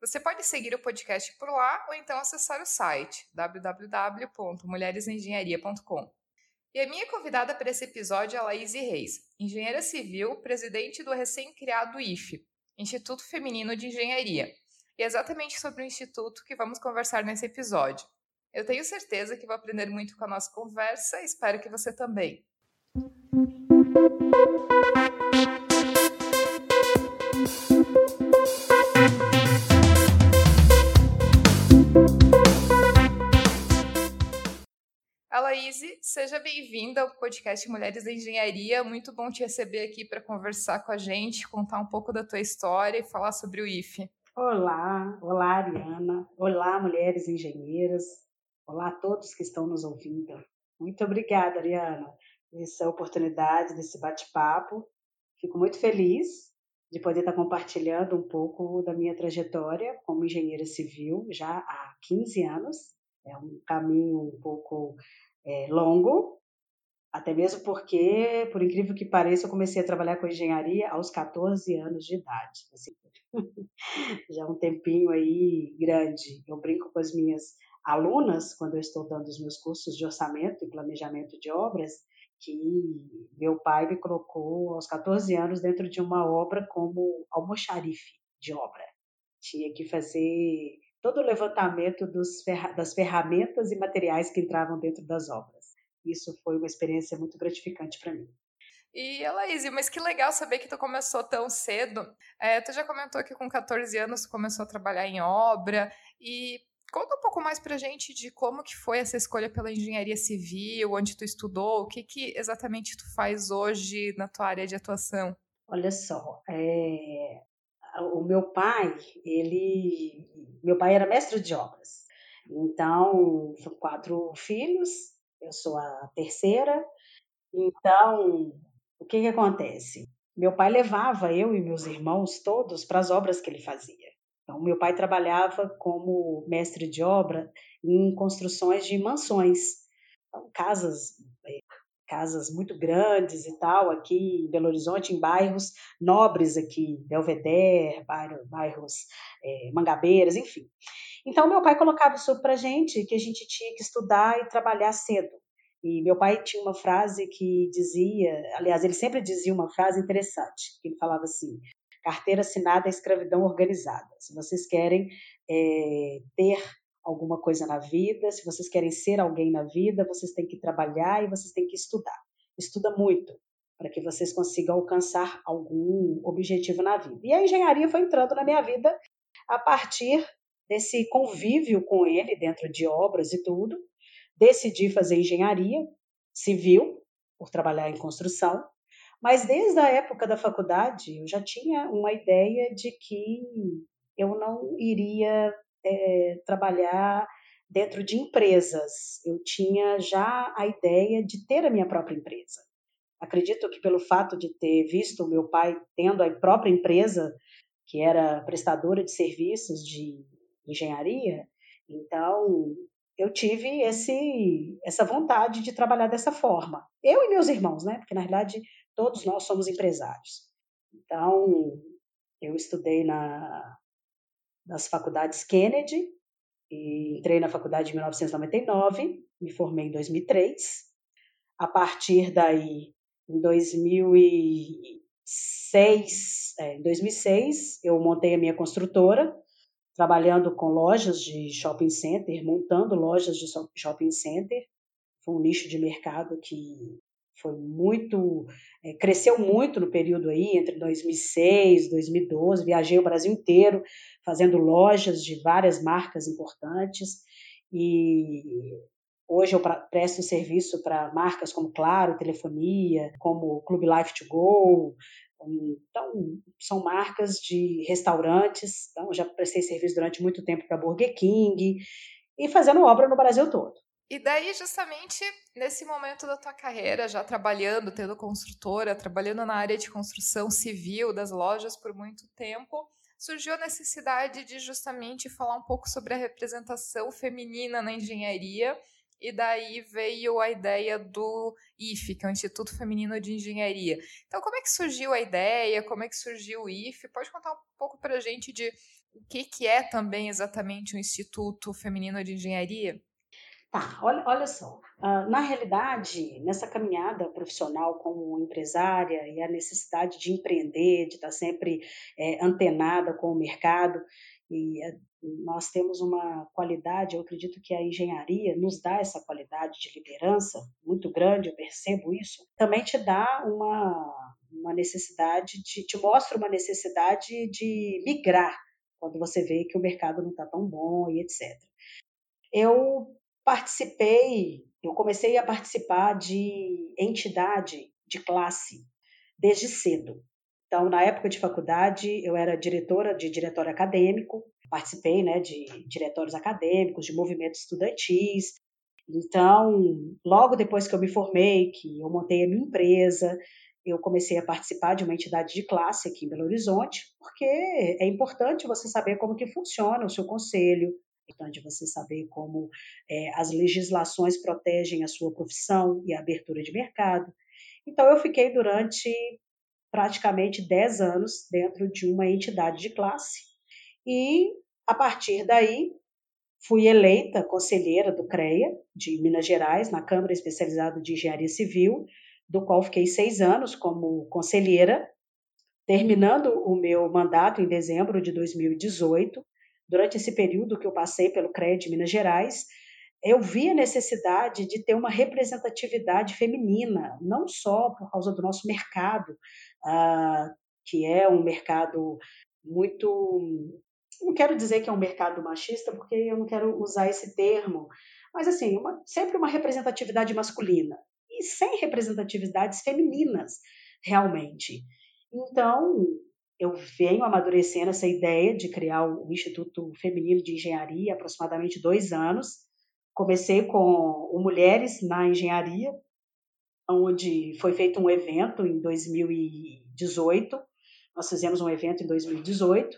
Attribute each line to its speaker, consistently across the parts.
Speaker 1: Você pode seguir o podcast por lá ou então acessar o site www.mulheresengenharia.com. E a minha convidada para esse episódio é a Laís Reis, engenheira civil, presidente do recém-criado IFE, Instituto Feminino de Engenharia. E é exatamente sobre o instituto que vamos conversar nesse episódio. Eu tenho certeza que vou aprender muito com a nossa conversa e espero que você também. Laís, seja bem-vinda ao podcast Mulheres da Engenharia. Muito bom te receber aqui para conversar com a gente, contar um pouco da tua história e falar sobre o IFE.
Speaker 2: Olá, olá Ariana, olá mulheres engenheiras, olá a todos que estão nos ouvindo. Muito obrigada, Ariana, por essa oportunidade desse bate-papo. Fico muito feliz de poder estar compartilhando um pouco da minha trajetória como engenheira civil já há 15 anos. É um caminho um pouco é, longo, até mesmo porque, por incrível que pareça, eu comecei a trabalhar com engenharia aos 14 anos de idade. Assim, já um tempinho aí grande. Eu brinco com as minhas alunas, quando eu estou dando os meus cursos de orçamento e planejamento de obras, que meu pai me colocou aos 14 anos dentro de uma obra como almoxarife de obra. Tinha que fazer todo o levantamento dos, das ferramentas e materiais que entravam dentro das obras. Isso foi uma experiência muito gratificante para mim.
Speaker 1: E Elaíse, mas que legal saber que tu começou tão cedo. É, tu já comentou que com 14 anos tu começou a trabalhar em obra e conta um pouco mais pra gente de como que foi essa escolha pela engenharia civil, onde tu estudou, o que que exatamente tu faz hoje na tua área de atuação.
Speaker 2: Olha só, é, o meu pai, ele, meu pai era mestre de obras. Então, são quatro filhos, eu sou a terceira. Então, o que que acontece? Meu pai levava eu e meus irmãos todos para as obras que ele fazia. Então, meu pai trabalhava como mestre de obra em construções de mansões, então, casas casas muito grandes e tal, aqui em Belo Horizonte, em bairros nobres aqui, Belvedere, bairro, bairros é, Mangabeiras, enfim. Então, meu pai colocava isso para gente, que a gente tinha que estudar e trabalhar cedo. E meu pai tinha uma frase que dizia, aliás, ele sempre dizia uma frase interessante, que ele falava assim, carteira assinada é escravidão organizada. Se vocês querem é, ter alguma coisa na vida, se vocês querem ser alguém na vida, vocês têm que trabalhar e vocês têm que estudar. Estuda muito para que vocês consigam alcançar algum objetivo na vida. E a engenharia foi entrando na minha vida a partir desse convívio com ele dentro de obras e tudo. Decidi fazer engenharia civil, por trabalhar em construção, mas desde a época da faculdade eu já tinha uma ideia de que eu não iria é, trabalhar dentro de empresas. Eu tinha já a ideia de ter a minha própria empresa. Acredito que pelo fato de ter visto o meu pai tendo a própria empresa, que era prestadora de serviços de engenharia, então eu tive esse, essa vontade de trabalhar dessa forma. Eu e meus irmãos, né? Porque na realidade todos nós somos empresários. Então eu estudei na nas faculdades Kennedy, entrei na faculdade em 1999, me formei em 2003. A partir daí, em 2006, é, em 2006 eu montei a minha construtora, trabalhando com lojas de shopping center, montando lojas de shopping center. Foi um nicho de mercado que foi muito, é, cresceu muito no período aí, entre 2006 2012, viajei o Brasil inteiro fazendo lojas de várias marcas importantes e hoje eu presto serviço para marcas como Claro, Telefonia, como Clube Life to Go, então, são marcas de restaurantes. Então, já prestei serviço durante muito tempo para Burger King e fazendo obra no Brasil todo.
Speaker 1: E daí, justamente nesse momento da tua carreira, já trabalhando, tendo construtora, trabalhando na área de construção civil das lojas por muito tempo, surgiu a necessidade de justamente falar um pouco sobre a representação feminina na engenharia. E daí veio a ideia do IFE, que é o Instituto Feminino de Engenharia. Então, como é que surgiu a ideia? Como é que surgiu o IFE? Pode contar um pouco para a gente de o que, que é também exatamente o Instituto Feminino de Engenharia?
Speaker 2: Tá, olha, olha só. Uh, na realidade, nessa caminhada profissional como empresária e a necessidade de empreender, de estar sempre é, antenada com o mercado, e é, nós temos uma qualidade, eu acredito que a engenharia nos dá essa qualidade de liderança muito grande, eu percebo isso, também te dá uma, uma necessidade, de, te mostra uma necessidade de migrar, quando você vê que o mercado não está tão bom e etc. Eu participei, eu comecei a participar de entidade de classe desde cedo. Então, na época de faculdade, eu era diretora de diretório acadêmico, participei né, de diretórios acadêmicos, de movimentos estudantis. Então, logo depois que eu me formei, que eu montei a minha empresa, eu comecei a participar de uma entidade de classe aqui em Belo Horizonte, porque é importante você saber como que funciona o seu conselho, importante você saber como é, as legislações protegem a sua profissão e a abertura de mercado. Então, eu fiquei durante praticamente 10 anos dentro de uma entidade de classe e, a partir daí, fui eleita conselheira do CREA de Minas Gerais, na Câmara Especializada de Engenharia Civil, do qual fiquei seis anos como conselheira, terminando o meu mandato em dezembro de 2018 durante esse período que eu passei pelo CRED Minas Gerais, eu vi a necessidade de ter uma representatividade feminina, não só por causa do nosso mercado, uh, que é um mercado muito. Não quero dizer que é um mercado machista, porque eu não quero usar esse termo, mas assim, uma, sempre uma representatividade masculina e sem representatividades femininas, realmente. Então, eu venho amadurecendo essa ideia de criar o Instituto Feminino de Engenharia há aproximadamente dois anos. Comecei com Mulheres na Engenharia, onde foi feito um evento em 2018. Nós fizemos um evento em 2018.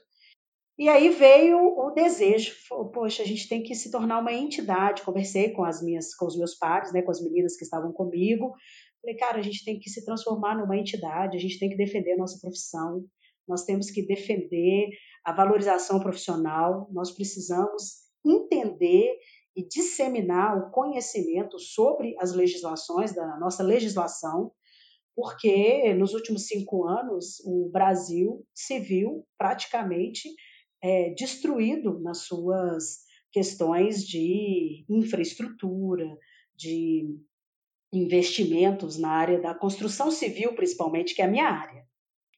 Speaker 2: E aí veio o desejo, poxa, a gente tem que se tornar uma entidade. Conversei com as minhas, com os meus pares, né, com as meninas que estavam comigo. Falei, cara, a gente tem que se transformar numa entidade, a gente tem que defender a nossa profissão, nós temos que defender a valorização profissional, nós precisamos entender e disseminar o conhecimento sobre as legislações da nossa legislação, porque nos últimos cinco anos o Brasil se viu praticamente é, destruído nas suas questões de infraestrutura, de investimentos na área da construção civil, principalmente, que é a minha área.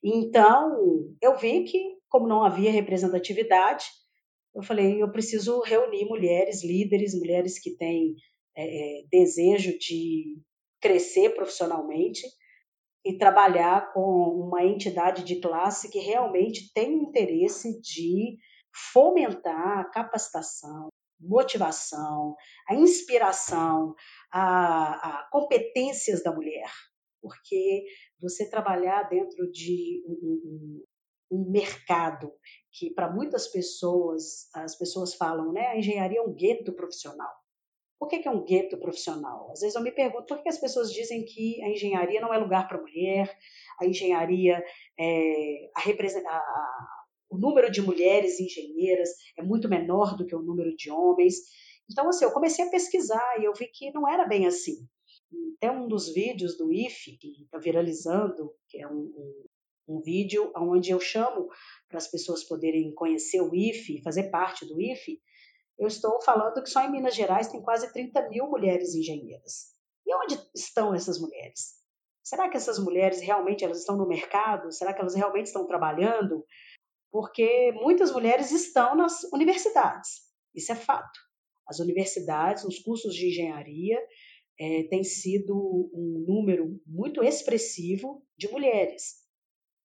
Speaker 2: Então, eu vi que, como não havia representatividade, eu falei, eu preciso reunir mulheres líderes, mulheres que têm é, é, desejo de crescer profissionalmente e trabalhar com uma entidade de classe que realmente tem interesse de fomentar a capacitação, motivação, a inspiração, a, a competências da mulher, porque você trabalhar dentro de um, um, um mercado que para muitas pessoas, as pessoas falam, né, a engenharia é um gueto profissional. Por que, que é um gueto profissional? Às vezes eu me pergunto por que as pessoas dizem que a engenharia não é lugar para mulher, a engenharia, é, a, o número de mulheres engenheiras é muito menor do que o número de homens. Então, assim, eu comecei a pesquisar e eu vi que não era bem assim. Até um dos vídeos do IFE, que está viralizando, que é um, um, um vídeo onde eu chamo para as pessoas poderem conhecer o IFE, fazer parte do IFE, eu estou falando que só em Minas Gerais tem quase 30 mil mulheres engenheiras. E onde estão essas mulheres? Será que essas mulheres realmente elas estão no mercado? Será que elas realmente estão trabalhando? Porque muitas mulheres estão nas universidades. Isso é fato. As universidades, os cursos de engenharia, é, tem sido um número muito expressivo de mulheres.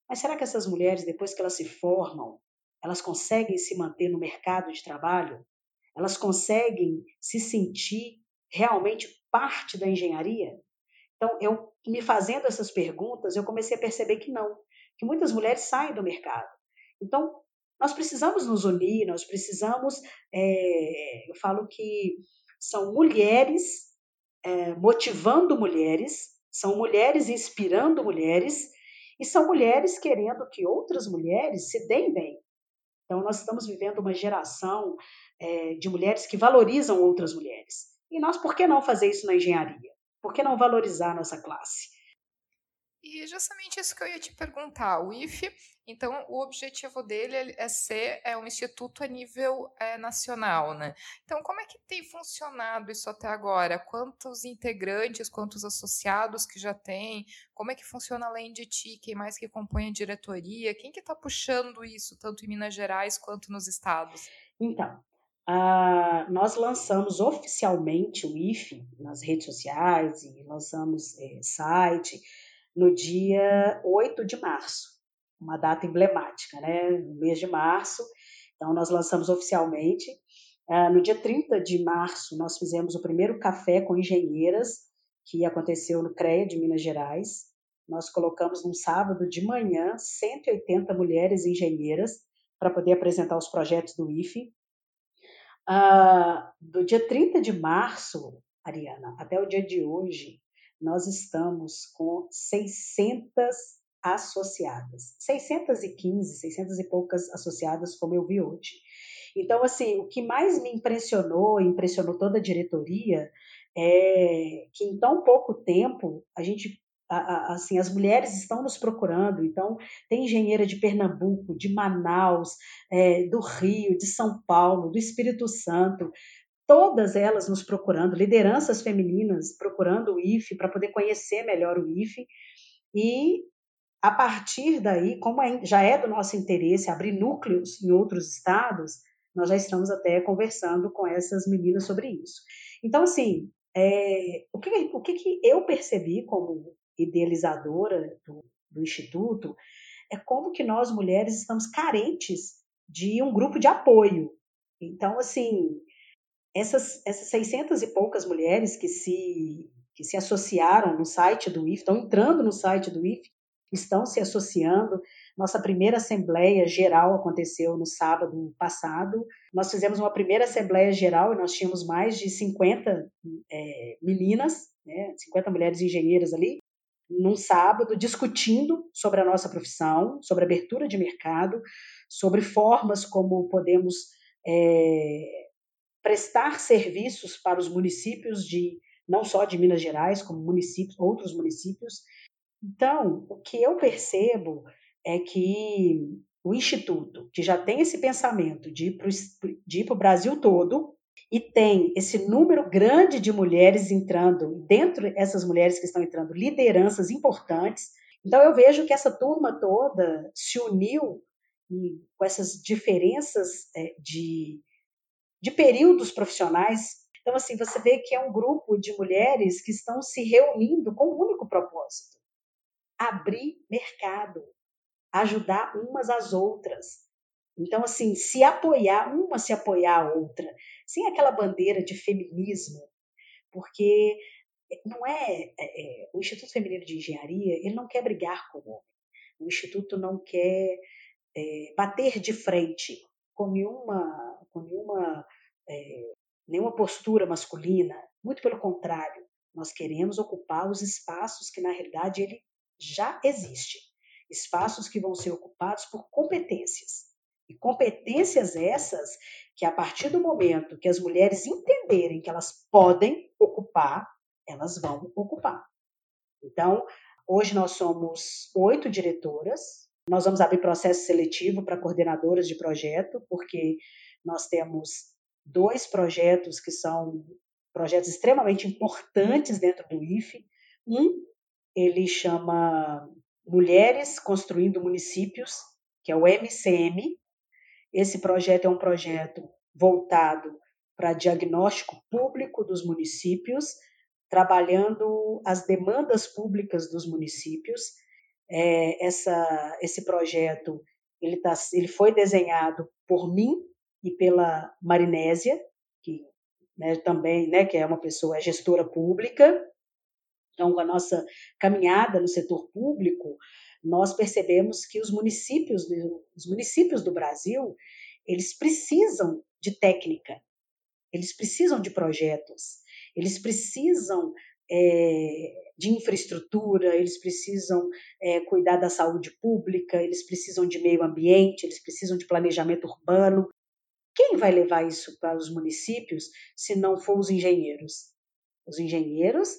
Speaker 2: Mas será que essas mulheres, depois que elas se formam, elas conseguem se manter no mercado de trabalho? Elas conseguem se sentir realmente parte da engenharia? Então, eu me fazendo essas perguntas, eu comecei a perceber que não, que muitas mulheres saem do mercado. Então, nós precisamos nos unir, nós precisamos. É, eu falo que são mulheres é, motivando mulheres, são mulheres inspirando mulheres, e são mulheres querendo que outras mulheres se deem bem. Então, nós estamos vivendo uma geração é, de mulheres que valorizam outras mulheres. E nós, por que não fazer isso na engenharia? Por que não valorizar a nossa classe?
Speaker 1: E justamente isso que eu ia te perguntar. O IFE, então, o objetivo dele é ser é um instituto a nível é, nacional, né? Então, como é que tem funcionado isso até agora? Quantos integrantes, quantos associados que já tem? Como é que funciona além de ti? Quem mais que compõe a diretoria? Quem que está puxando isso, tanto em Minas Gerais quanto nos estados?
Speaker 2: Então, Uh, nós lançamos oficialmente o IFE nas redes sociais e lançamos é, site no dia 8 de março, uma data emblemática, né? No mês de março. Então, nós lançamos oficialmente. Uh, no dia 30 de março, nós fizemos o primeiro café com engenheiras, que aconteceu no CREA de Minas Gerais. Nós colocamos num sábado de manhã 180 mulheres engenheiras para poder apresentar os projetos do IFE. Uh, do dia 30 de março, Ariana, até o dia de hoje, nós estamos com 600 associadas. 615, 600 e poucas associadas, como eu vi hoje. Então, assim, o que mais me impressionou, impressionou toda a diretoria, é que em tão pouco tempo a gente assim, as mulheres estão nos procurando. Então, tem engenheira de Pernambuco, de Manaus, é, do Rio, de São Paulo, do Espírito Santo, todas elas nos procurando, lideranças femininas procurando o IFE para poder conhecer melhor o IFE. E a partir daí, como é, já é do nosso interesse abrir núcleos em outros estados, nós já estamos até conversando com essas meninas sobre isso. Então, assim, é, o, que, o que, eu percebi como idealizadora do, do Instituto é como que nós mulheres estamos carentes de um grupo de apoio. Então, assim, essas, essas 600 e poucas mulheres que se, que se associaram no site do IF, estão entrando no site do IF, estão se associando. Nossa primeira Assembleia Geral aconteceu no sábado passado. Nós fizemos uma primeira Assembleia Geral e nós tínhamos mais de 50 é, meninas, né, 50 mulheres engenheiras ali, num sábado, discutindo sobre a nossa profissão, sobre abertura de mercado, sobre formas como podemos é, prestar serviços para os municípios de não só de Minas Gerais, como municípios, outros municípios. Então, o que eu percebo é que o Instituto, que já tem esse pensamento de ir para o Brasil todo, e tem esse número grande de mulheres entrando, dentro dessas mulheres que estão entrando, lideranças importantes. Então, eu vejo que essa turma toda se uniu e, com essas diferenças é, de de períodos profissionais. Então, assim, você vê que é um grupo de mulheres que estão se reunindo com um único propósito: abrir mercado, ajudar umas às outras. Então, assim, se apoiar, uma se apoiar a outra, sem aquela bandeira de feminismo, porque não é, é, é, o Instituto Feminino de Engenharia ele não quer brigar com o homem. O instituto não quer é, bater de frente com nenhuma com nenhuma, é, nenhuma postura masculina. Muito pelo contrário, nós queremos ocupar os espaços que, na realidade, ele já existe. Espaços que vão ser ocupados por competências. E competências essas que, a partir do momento que as mulheres entenderem que elas podem ocupar, elas vão ocupar. Então, hoje nós somos oito diretoras. Nós vamos abrir processo seletivo para coordenadoras de projeto, porque nós temos dois projetos que são projetos extremamente importantes dentro do IFE. Um, ele chama Mulheres Construindo Municípios, que é o MCM. Esse projeto é um projeto voltado para diagnóstico público dos municípios, trabalhando as demandas públicas dos municípios. É, essa, esse projeto ele, tá, ele foi desenhado por mim e pela Marinésia, que né, também, né, que é uma pessoa é gestora pública. Então, com a nossa caminhada no setor público, nós percebemos que os municípios, os municípios do Brasil, eles precisam de técnica, eles precisam de projetos, eles precisam é, de infraestrutura, eles precisam é, cuidar da saúde pública, eles precisam de meio ambiente, eles precisam de planejamento urbano. Quem vai levar isso para os municípios se não for os engenheiros? Os engenheiros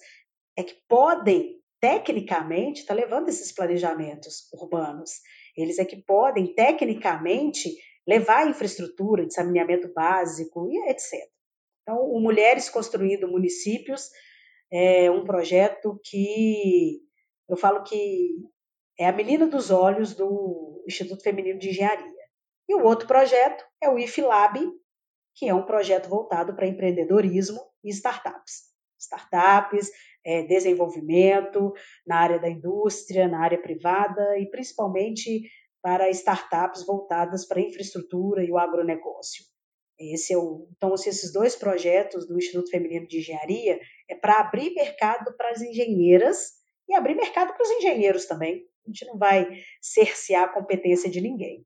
Speaker 2: é que podem, tecnicamente, estar tá levando esses planejamentos urbanos. Eles é que podem, tecnicamente, levar a infraestrutura de saneamento básico e etc. Então, o Mulheres Construindo Municípios é um projeto que eu falo que é a menina dos olhos do Instituto Feminino de Engenharia. E o outro projeto é o IFLab, que é um projeto voltado para empreendedorismo e startups. Startups, é, desenvolvimento na área da indústria, na área privada e principalmente para startups voltadas para a infraestrutura e o agronegócio. Esse é o, então, esses dois projetos do Instituto Feminino de Engenharia é para abrir mercado para as engenheiras e abrir mercado para os engenheiros também. A gente não vai cercear a competência de ninguém.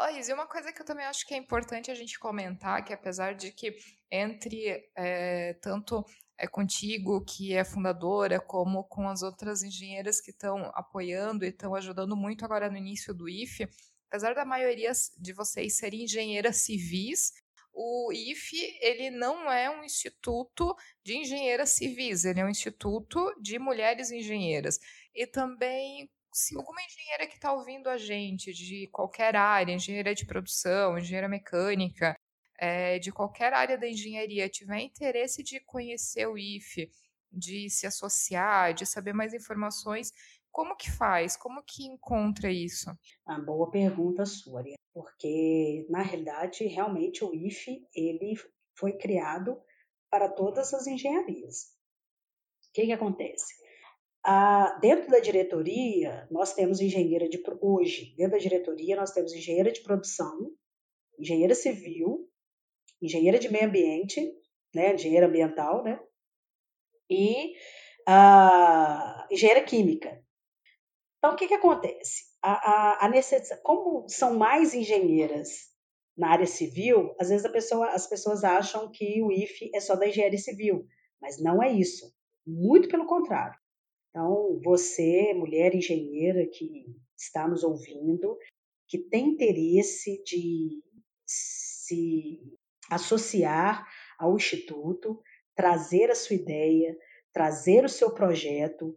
Speaker 1: Laís, e uma coisa que eu também acho que é importante a gente comentar, que apesar de que entre é, tanto é contigo, que é fundadora, como com as outras engenheiras que estão apoiando e estão ajudando muito agora no início do IFE, apesar da maioria de vocês serem engenheiras civis, o IFE ele não é um instituto de engenheiras civis, ele é um instituto de mulheres engenheiras. E também, se alguma engenheira que está ouvindo a gente, de qualquer área, engenheira de produção, engenheira mecânica, é, de qualquer área da engenharia tiver interesse de conhecer o IFE, de se associar, de saber mais informações, como que faz? Como que encontra isso?
Speaker 2: Uma boa pergunta sua, porque na realidade realmente o IFE ele foi criado para todas as engenharias. O que, que acontece? Dentro da diretoria, nós temos engenheira de hoje, dentro da diretoria nós temos engenheira de produção, engenheira civil, engenheira de meio ambiente, né, engenheira ambiental, né, e engenheira química. Então, o que, que acontece? A, a, a necess... Como são mais engenheiras na área civil, às vezes pessoa, as pessoas acham que o IFE é só da engenharia civil, mas não é isso. Muito pelo contrário. Então, você, mulher engenheira que está nos ouvindo, que tem interesse de se associar ao Instituto, trazer a sua ideia, trazer o seu projeto,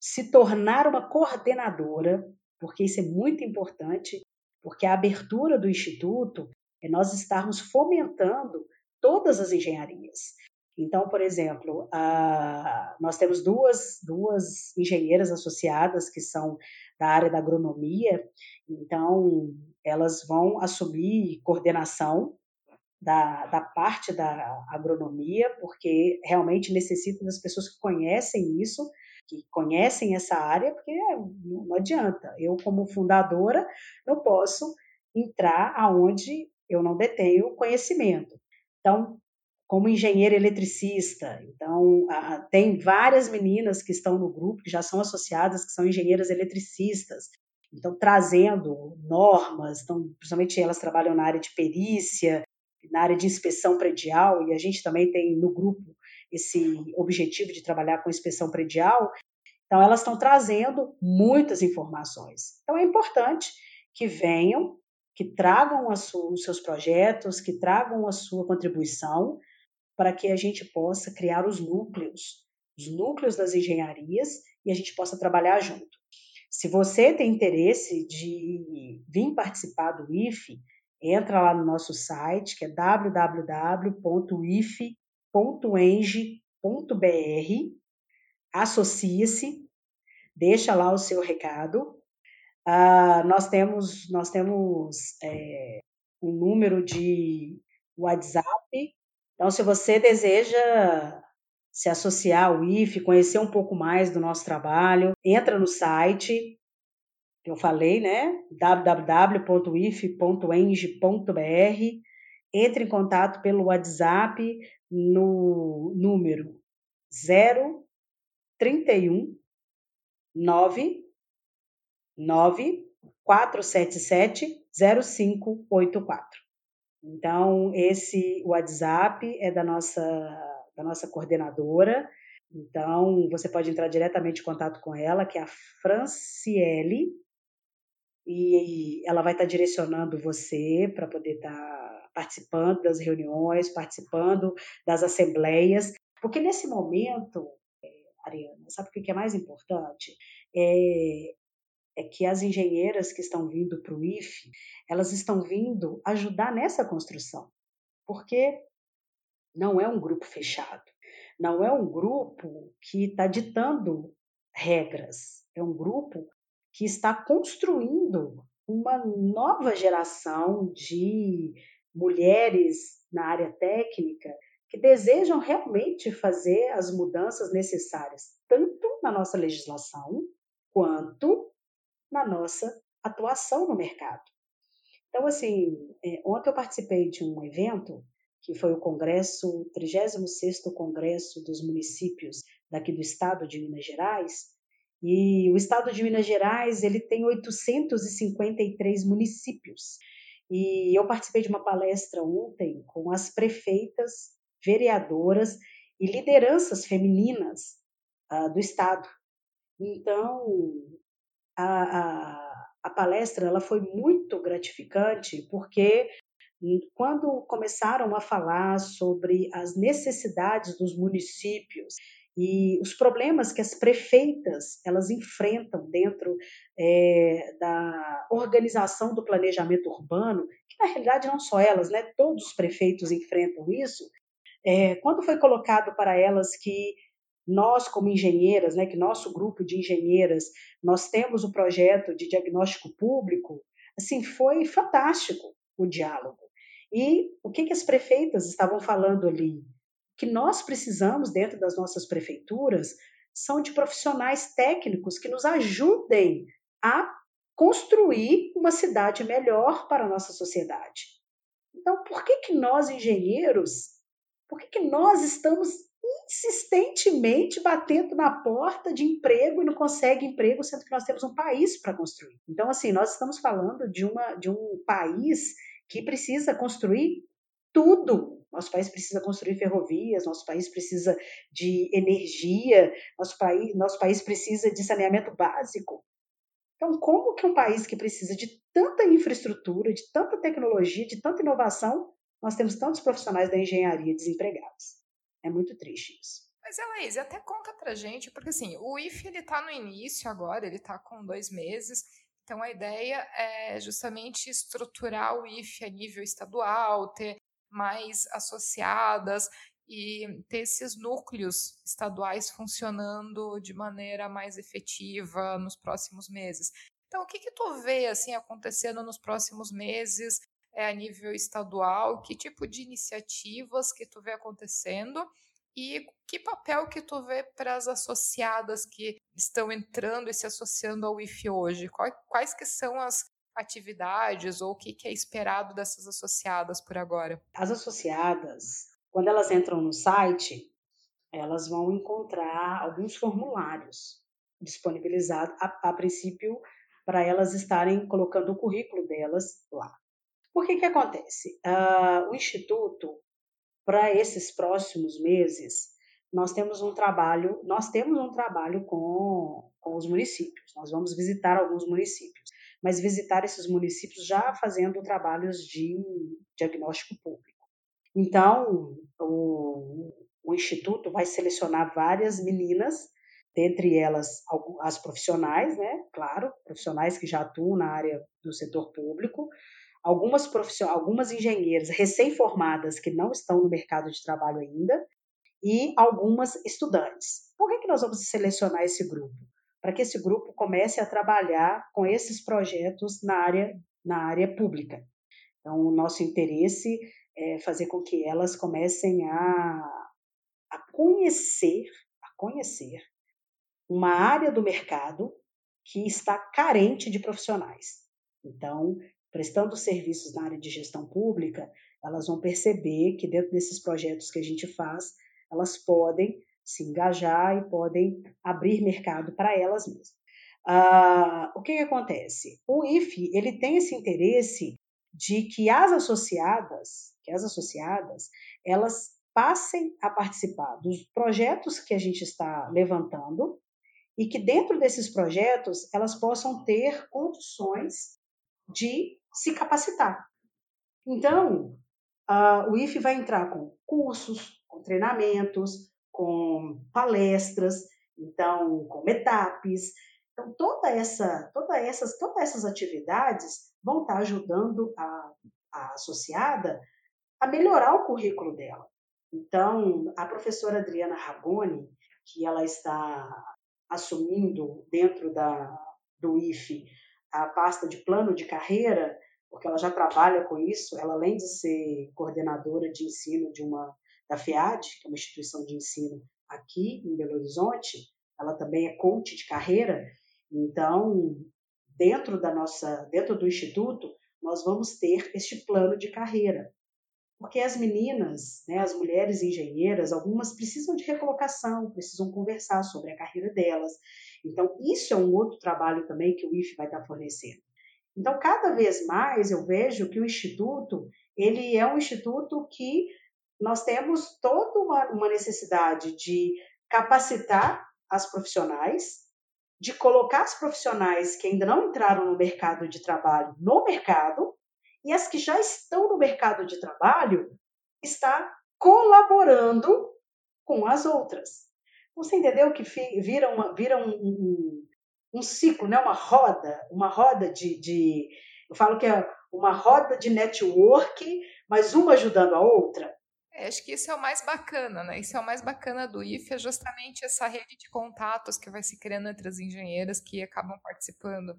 Speaker 2: se tornar uma coordenadora, porque isso é muito importante, porque a abertura do Instituto é nós estarmos fomentando todas as engenharias. Então, por exemplo, a, nós temos duas, duas engenheiras associadas que são da área da agronomia, então elas vão assumir coordenação da, da parte da agronomia, porque realmente necessita das pessoas que conhecem isso, que conhecem essa área, porque não adianta. Eu, como fundadora, não posso entrar aonde eu não detenho conhecimento. Então, como engenheira eletricista, então tem várias meninas que estão no grupo que já são associadas, que são engenheiras eletricistas. Então, trazendo normas, então, principalmente elas trabalham na área de perícia, na área de inspeção predial, e a gente também tem no grupo esse objetivo de trabalhar com inspeção predial. Então, elas estão trazendo muitas informações. Então, é importante que venham, que tragam os seus projetos, que tragam a sua contribuição, para que a gente possa criar os núcleos, os núcleos das engenharias, e a gente possa trabalhar junto. Se você tem interesse de vir participar do IFE, entra lá no nosso site, que é www.if.eng.br, associe-se, deixa lá o seu recado. Uh, nós temos, nós temos é, um número de WhatsApp. Então, se você deseja se associar ao IF, conhecer um pouco mais do nosso trabalho, entra no site eu falei, né? www.if.eng.br. entre em contato pelo WhatsApp no número 031 9 9 477 0584. Então, esse WhatsApp é da nossa, da nossa coordenadora. Então, você pode entrar diretamente em contato com ela, que é a Franciele, e ela vai estar direcionando você para poder estar participando das reuniões, participando das assembleias, porque nesse momento, Ariana, sabe o que é mais importante? É, é que as engenheiras que estão vindo para o IFE, elas estão vindo ajudar nessa construção, porque não é um grupo fechado, não é um grupo que está ditando regras, é um grupo que está construindo uma nova geração de mulheres na área técnica que desejam realmente fazer as mudanças necessárias, tanto na nossa legislação quanto na nossa atuação no mercado. Então, assim, é, ontem eu participei de um evento que foi o Congresso, 36º Congresso dos Municípios daqui do estado de Minas Gerais, e o estado de Minas Gerais, ele tem 853 municípios. E eu participei de uma palestra ontem com as prefeitas, vereadoras e lideranças femininas uh, do estado. Então, a, a, a palestra ela foi muito gratificante porque quando começaram a falar sobre as necessidades dos municípios e os problemas que as prefeitas elas enfrentam dentro é, da organização do planejamento urbano, que na realidade não só elas, né, todos os prefeitos enfrentam isso. É, quando foi colocado para elas que nós, como engenheiras, né, que nosso grupo de engenheiras, nós temos o projeto de diagnóstico público, assim, foi fantástico o diálogo. E o que, que as prefeitas estavam falando ali? Que nós precisamos, dentro das nossas prefeituras, são de profissionais técnicos que nos ajudem a construir uma cidade melhor para a nossa sociedade. Então, por que, que nós, engenheiros, por que, que nós estamos insistentemente batendo na porta de emprego e não consegue emprego, sendo que nós temos um país para construir. Então, assim, nós estamos falando de, uma, de um país que precisa construir tudo. Nosso país precisa construir ferrovias, nosso país precisa de energia, nosso país, nosso país precisa de saneamento básico. Então, como que um país que precisa de tanta infraestrutura, de tanta tecnologia, de tanta inovação, nós temos tantos profissionais da engenharia desempregados? É muito triste isso.
Speaker 1: Mas, Elaís, até conta pra gente, porque assim, o IF ele tá no início agora, ele tá com dois meses, então a ideia é justamente estruturar o IF a nível estadual, ter mais associadas e ter esses núcleos estaduais funcionando de maneira mais efetiva nos próximos meses. Então, o que que tu vê assim acontecendo nos próximos meses é, a nível estadual, que tipo de iniciativas que tu vê acontecendo e que papel que tu vê para as associadas que estão entrando e se associando ao IF hoje? Quais, que são as atividades ou o que, que é esperado dessas associadas por agora?
Speaker 2: As associadas, quando elas entram no site, elas vão encontrar alguns formulários disponibilizados, a, a princípio, para elas estarem colocando o currículo delas lá. Por que que acontece? Uh, o Instituto, para esses próximos meses, nós temos um trabalho, nós temos um trabalho com, com os municípios. Nós vamos visitar alguns municípios, mas visitar esses municípios já fazendo trabalhos de diagnóstico público. Então, o, o Instituto vai selecionar várias meninas, dentre elas as profissionais, né? Claro, profissionais que já atuam na área do setor público, algumas profissionais, algumas engenheiras recém-formadas que não estão no mercado de trabalho ainda e algumas estudantes. Por que, que nós vamos selecionar esse grupo? Para que esse grupo comece a trabalhar com esses projetos na área, na área pública. Então, o nosso interesse é fazer com que elas comecem a, a conhecer, a conhecer uma área do mercado que está carente de profissionais. Então, prestando serviços na área de gestão pública, elas vão perceber que dentro desses projetos que a gente faz, elas podem se engajar e podem abrir mercado para elas mesmas. Ah, o que, que acontece? O IFE ele tem esse interesse de que as associadas, que as associadas, elas passem a participar dos projetos que a gente está levantando e que dentro desses projetos elas possam ter condições de se capacitar. Então, uh, o IFE vai entrar com cursos, com treinamentos, com palestras, então com meetups. Então, toda essa, toda essas, todas essas atividades vão estar ajudando a, a associada a melhorar o currículo dela. Então, a professora Adriana Ragoni, que ela está assumindo dentro da, do IFE a pasta de plano de carreira, porque ela já trabalha com isso, ela além de ser coordenadora de ensino de uma da FEAD, que é uma instituição de ensino aqui em Belo Horizonte, ela também é coach de carreira. Então, dentro da nossa, dentro do instituto, nós vamos ter este plano de carreira. Porque as meninas, né, as mulheres engenheiras, algumas precisam de recolocação, precisam conversar sobre a carreira delas. Então, isso é um outro trabalho também que o IFE vai estar fornecendo. Então, cada vez mais eu vejo que o instituto, ele é um instituto que nós temos toda uma, uma necessidade de capacitar as profissionais, de colocar as profissionais que ainda não entraram no mercado de trabalho no mercado, e as que já estão no mercado de trabalho está colaborando com as outras. Você entendeu que vira, uma, vira um, um, um, ciclo, né? uma roda, uma roda de, de. Eu falo que é uma roda de network, mas uma ajudando a outra.
Speaker 1: É, acho que isso é o mais bacana, né? Isso é o mais bacana do IFE, é justamente essa rede de contatos que vai se criando entre as engenheiras que acabam participando.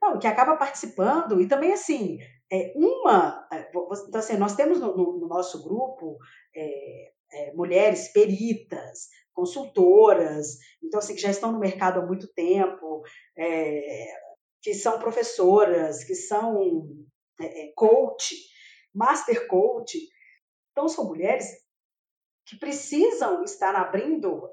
Speaker 2: Não, que acaba participando, e também assim, é uma. É, então, assim, nós temos no, no, no nosso grupo é, é, mulheres peritas, consultoras, então assim, que já estão no mercado há muito tempo, é, que são professoras, que são é, é, coach, master coach. Então, são mulheres que precisam estar abrindo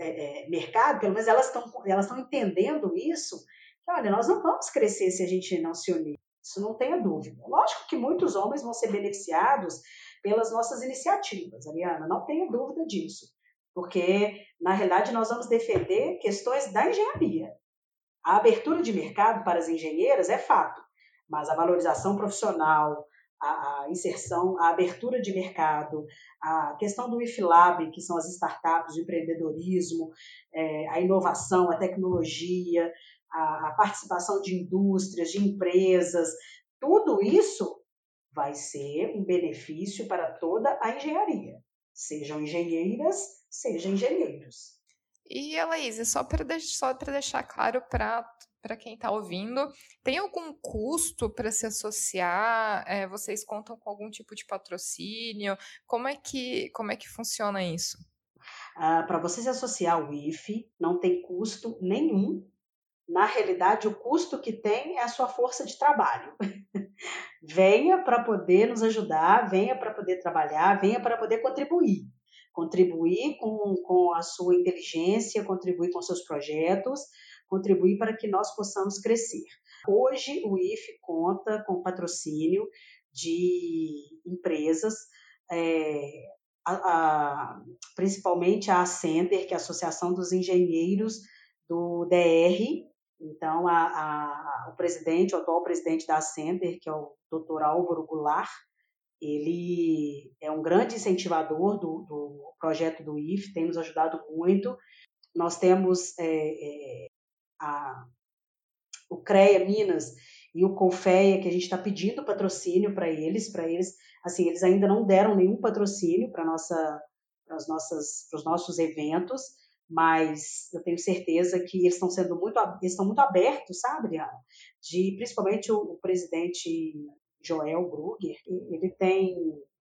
Speaker 2: mercado, pelo menos elas estão elas estão entendendo isso Olha, nós não vamos crescer se a gente não se unir. Isso não tenha dúvida. Lógico que muitos homens vão ser beneficiados pelas nossas iniciativas, Ariana, não tenha dúvida disso. Porque, na realidade, nós vamos defender questões da engenharia. A abertura de mercado para as engenheiras é fato, mas a valorização profissional, a, inserção, a abertura de mercado, a questão do IFLAB, que são as startups, o empreendedorismo, é, a inovação, a tecnologia, a, a participação de indústrias, de empresas, tudo isso vai ser um benefício para toda a engenharia, sejam engenheiras, sejam engenheiros.
Speaker 1: E, Elaísa, só para só deixar claro para para quem está ouvindo, tem algum custo para se associar? É, vocês contam com algum tipo de patrocínio? Como é que, como é que funciona isso?
Speaker 2: Ah, para você se associar ao IFE, não tem custo nenhum na realidade, o custo que tem é a sua força de trabalho. venha para poder nos ajudar, venha para poder trabalhar, venha para poder contribuir. Contribuir com, com a sua inteligência, contribuir com seus projetos, contribuir para que nós possamos crescer. Hoje, o IFE conta com patrocínio de empresas, é, a, a, principalmente a Ascender, que é a Associação dos Engenheiros do DR, então, a, a, o presidente, o atual presidente da Center, que é o Dr. Álvaro Goulart, ele é um grande incentivador do, do projeto do IF, tem nos ajudado muito. Nós temos é, é, a, o CREA Minas e o Confeia, que a gente está pedindo patrocínio para eles, para eles, assim, eles ainda não deram nenhum patrocínio para nossa, para os nossos eventos, mas eu tenho certeza que eles estão sendo muito, eles estão muito abertos, sabe, Adriana? De, principalmente o, o presidente Joel Brugger, ele tem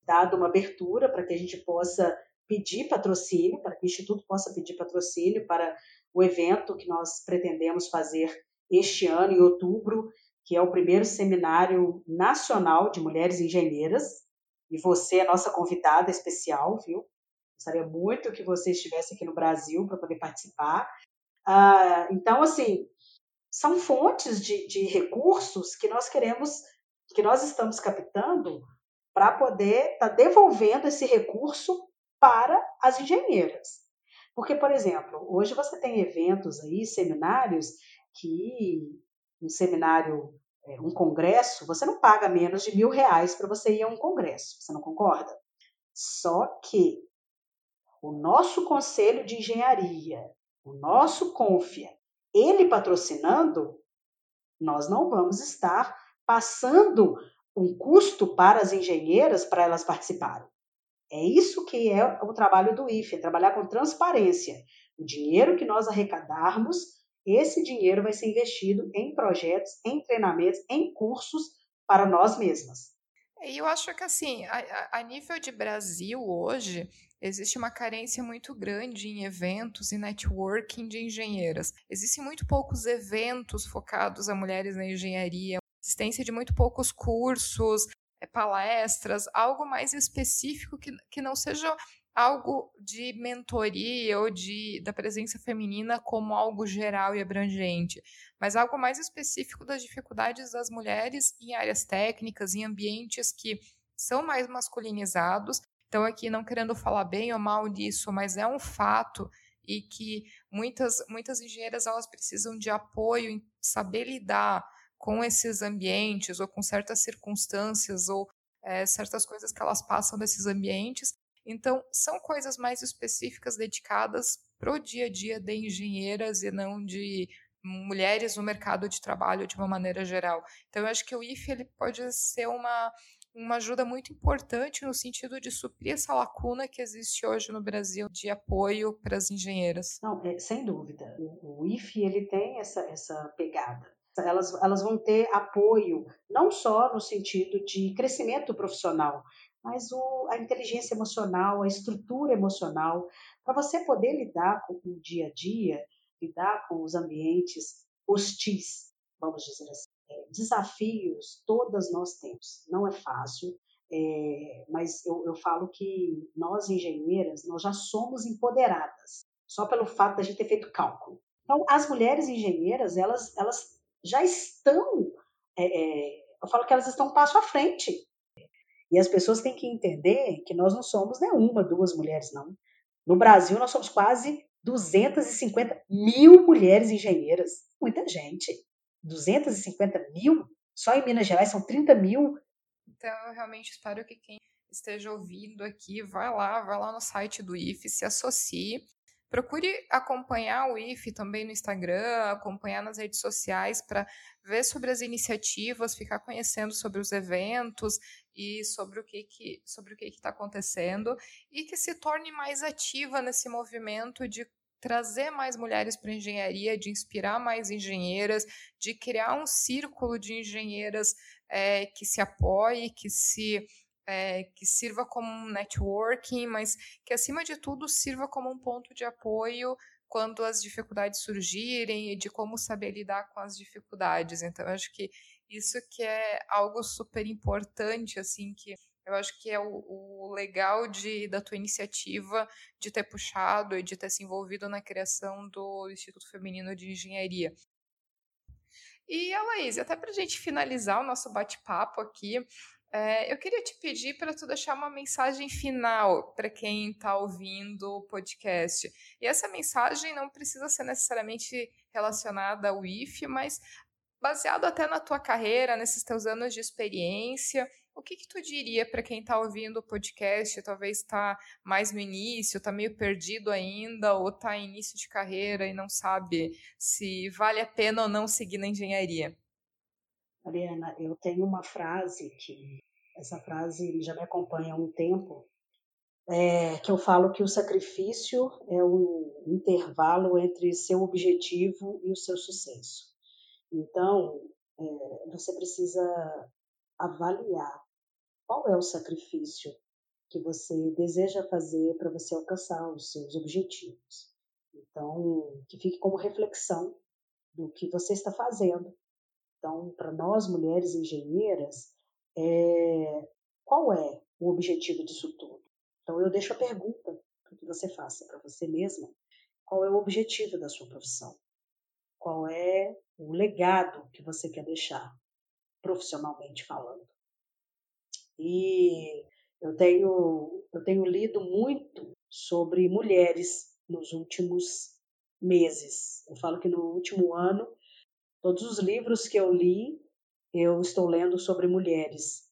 Speaker 2: dado uma abertura para que a gente possa pedir patrocínio, para que o Instituto possa pedir patrocínio para o evento que nós pretendemos fazer este ano, em outubro, que é o primeiro seminário nacional de mulheres engenheiras. e você é nossa convidada especial, viu? Gostaria muito que você estivesse aqui no Brasil para poder participar. Ah, então, assim, são fontes de, de recursos que nós queremos, que nós estamos captando para poder estar tá devolvendo esse recurso para as engenheiras. Porque, por exemplo, hoje você tem eventos aí, seminários, que um seminário, é, um congresso, você não paga menos de mil reais para você ir a um congresso, você não concorda? Só que o nosso conselho de engenharia, o nosso Confia, ele patrocinando, nós não vamos estar passando um custo para as engenheiras para elas participarem. É isso que é o trabalho do IFE, é trabalhar com transparência. O dinheiro que nós arrecadarmos, esse dinheiro vai ser investido em projetos, em treinamentos, em cursos para nós mesmas.
Speaker 1: E eu acho que, assim, a, a, nível de Brasil hoje, existe uma carência muito grande em eventos e networking de engenheiras. Existem muito poucos eventos focados a mulheres na engenharia, existência de muito poucos cursos, é, palestras, algo mais específico que, que não seja algo de mentoria ou de da presença feminina como algo geral e abrangente, mas algo mais específico das dificuldades das mulheres em áreas técnicas, em ambientes que são mais masculinizados. Então aqui não querendo falar bem ou mal disso, mas é um fato e que muitas muitas engenheiras elas precisam de apoio em saber lidar com esses ambientes ou com certas circunstâncias ou é, certas coisas que elas passam desses ambientes. Então, são coisas mais específicas dedicadas para o dia a dia de engenheiras e não de mulheres no mercado de trabalho de uma maneira geral. Então, eu acho que o IFE ele pode ser uma, uma ajuda muito importante no sentido de suprir essa lacuna que existe hoje no Brasil de apoio para as engenheiras.
Speaker 2: Não, é, sem dúvida. O, o IFE ele tem essa, essa pegada elas, elas vão ter apoio, não só no sentido de crescimento profissional, mas o, a inteligência emocional, a estrutura emocional, para você poder lidar com o dia a dia, lidar com os ambientes hostis, vamos dizer assim. É, desafios todas nós temos, não é fácil, é, mas eu, eu falo que nós engenheiras, nós já somos empoderadas, só pelo fato da gente ter feito cálculo. Então, as mulheres engenheiras, elas, elas já estão, é, é, eu falo que elas estão um passo à frente. E as pessoas têm que entender que nós não somos nenhuma, duas mulheres, não. No Brasil, nós somos quase 250 mil mulheres engenheiras. Muita gente. 250 mil? Só em Minas Gerais são 30 mil.
Speaker 1: Então, eu realmente espero que quem esteja ouvindo aqui, vá lá, vá lá no site do IFE, se associe Procure acompanhar o IFE também no Instagram, acompanhar nas redes sociais para ver sobre as iniciativas, ficar conhecendo sobre os eventos e sobre o que que sobre o que está acontecendo e que se torne mais ativa nesse movimento de trazer mais mulheres para a engenharia, de inspirar mais engenheiras, de criar um círculo de engenheiras é, que se apoie, que se é, que sirva como um networking, mas que acima de tudo sirva como um ponto de apoio quando as dificuldades surgirem e de como saber lidar com as dificuldades. Então, eu acho que isso que é algo super importante, assim, que eu acho que é o, o, legal de, da tua iniciativa de ter puxado e de ter se envolvido na criação do Instituto Feminino de Engenharia. E, Laís, até para a gente finalizar o nosso bate-papo aqui, é, eu queria te pedir para tu deixar uma mensagem final para quem está ouvindo o podcast. E essa mensagem não precisa ser necessariamente relacionada ao IFE, mas baseado até na tua carreira, nesses teus anos de experiência, o que, que tu diria para quem está ouvindo o podcast, talvez está mais no início, está meio perdido ainda, ou está em início de carreira e não sabe se vale a pena ou não seguir na engenharia?
Speaker 2: Mariana, eu tenho uma frase que essa frase já me acompanha há um tempo, é, que eu falo que o sacrifício é o intervalo entre seu objetivo e o seu sucesso. Então, é, você precisa avaliar qual é o sacrifício que você deseja fazer para você alcançar os seus objetivos. Então, que fique como reflexão do que você está fazendo então, para nós mulheres engenheiras, é, qual é o objetivo disso tudo? Então eu deixo a pergunta para que você faça para você mesma. Qual é o objetivo da sua profissão? Qual é o legado que você quer deixar, profissionalmente falando? E eu tenho, eu tenho lido muito sobre mulheres nos últimos meses. Eu falo que no último ano, todos os livros que eu li, eu estou lendo sobre mulheres,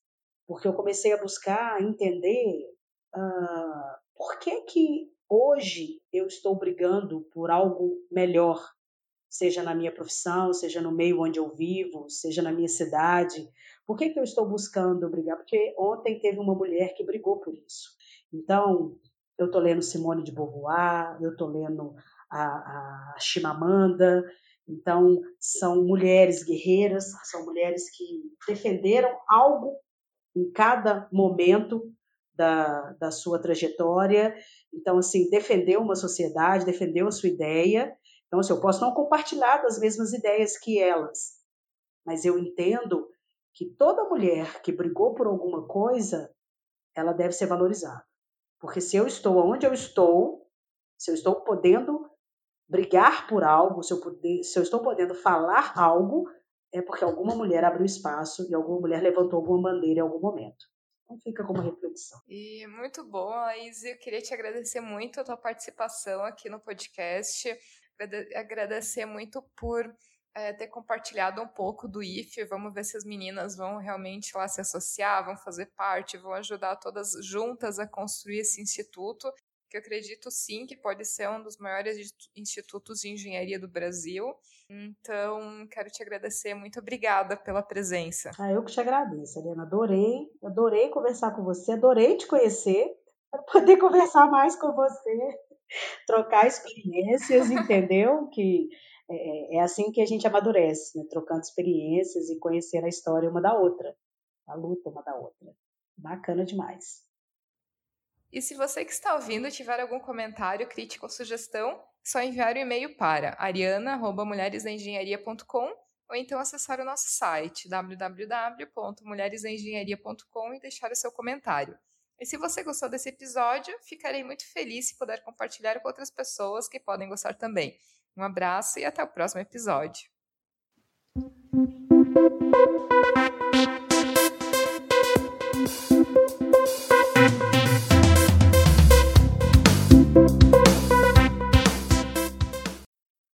Speaker 2: porque eu comecei a buscar entender uh, por que que hoje eu estou brigando por algo melhor, seja na minha profissão, seja no meio onde eu vivo, seja na minha cidade. Por que, que eu estou buscando brigar? Porque ontem teve uma mulher que brigou por isso. Então, eu estou lendo Simone de Beauvoir, eu estou lendo a, a Chimamanda. Então, são mulheres guerreiras, são mulheres que defenderam algo em cada momento da, da sua trajetória. Então, assim, defendeu uma sociedade, defendeu a sua ideia. Então, assim, eu posso não compartilhar das mesmas ideias que elas, mas eu entendo que toda mulher que brigou por alguma coisa, ela deve ser valorizada. Porque se eu estou onde eu estou, se eu estou podendo brigar por algo, se eu, poder, se eu estou podendo falar algo, é porque alguma mulher abriu espaço e alguma mulher levantou alguma bandeira em algum momento. Então fica como reflexão.
Speaker 1: E muito bom, Laís. Eu queria te agradecer muito a tua participação aqui no podcast. Agradecer muito por é, ter compartilhado um pouco do IFE. Vamos ver se as meninas vão realmente lá se associar, vão fazer parte, vão ajudar todas juntas a construir esse instituto, que eu acredito sim que pode ser um dos maiores institutos de engenharia do Brasil. Então, quero te agradecer. Muito obrigada pela presença.
Speaker 2: Ah, eu que te agradeço, Helena. Adorei, adorei conversar com você, adorei te conhecer, poder conversar mais com você, trocar experiências, entendeu? Que é, é, assim que a gente amadurece, né? trocando experiências e conhecendo a história uma da outra, a luta uma da outra. Bacana demais.
Speaker 1: E se você que está ouvindo tiver algum comentário, crítica ou sugestão, é só enviar o um e-mail para Ariana@mulheresengenharia.com ou então acessar o nosso site www.mulheresengenharia.com e deixar o seu comentário. E se você gostou desse episódio, ficarei muito feliz se puder compartilhar com outras pessoas que podem gostar também. Um abraço e até o próximo episódio.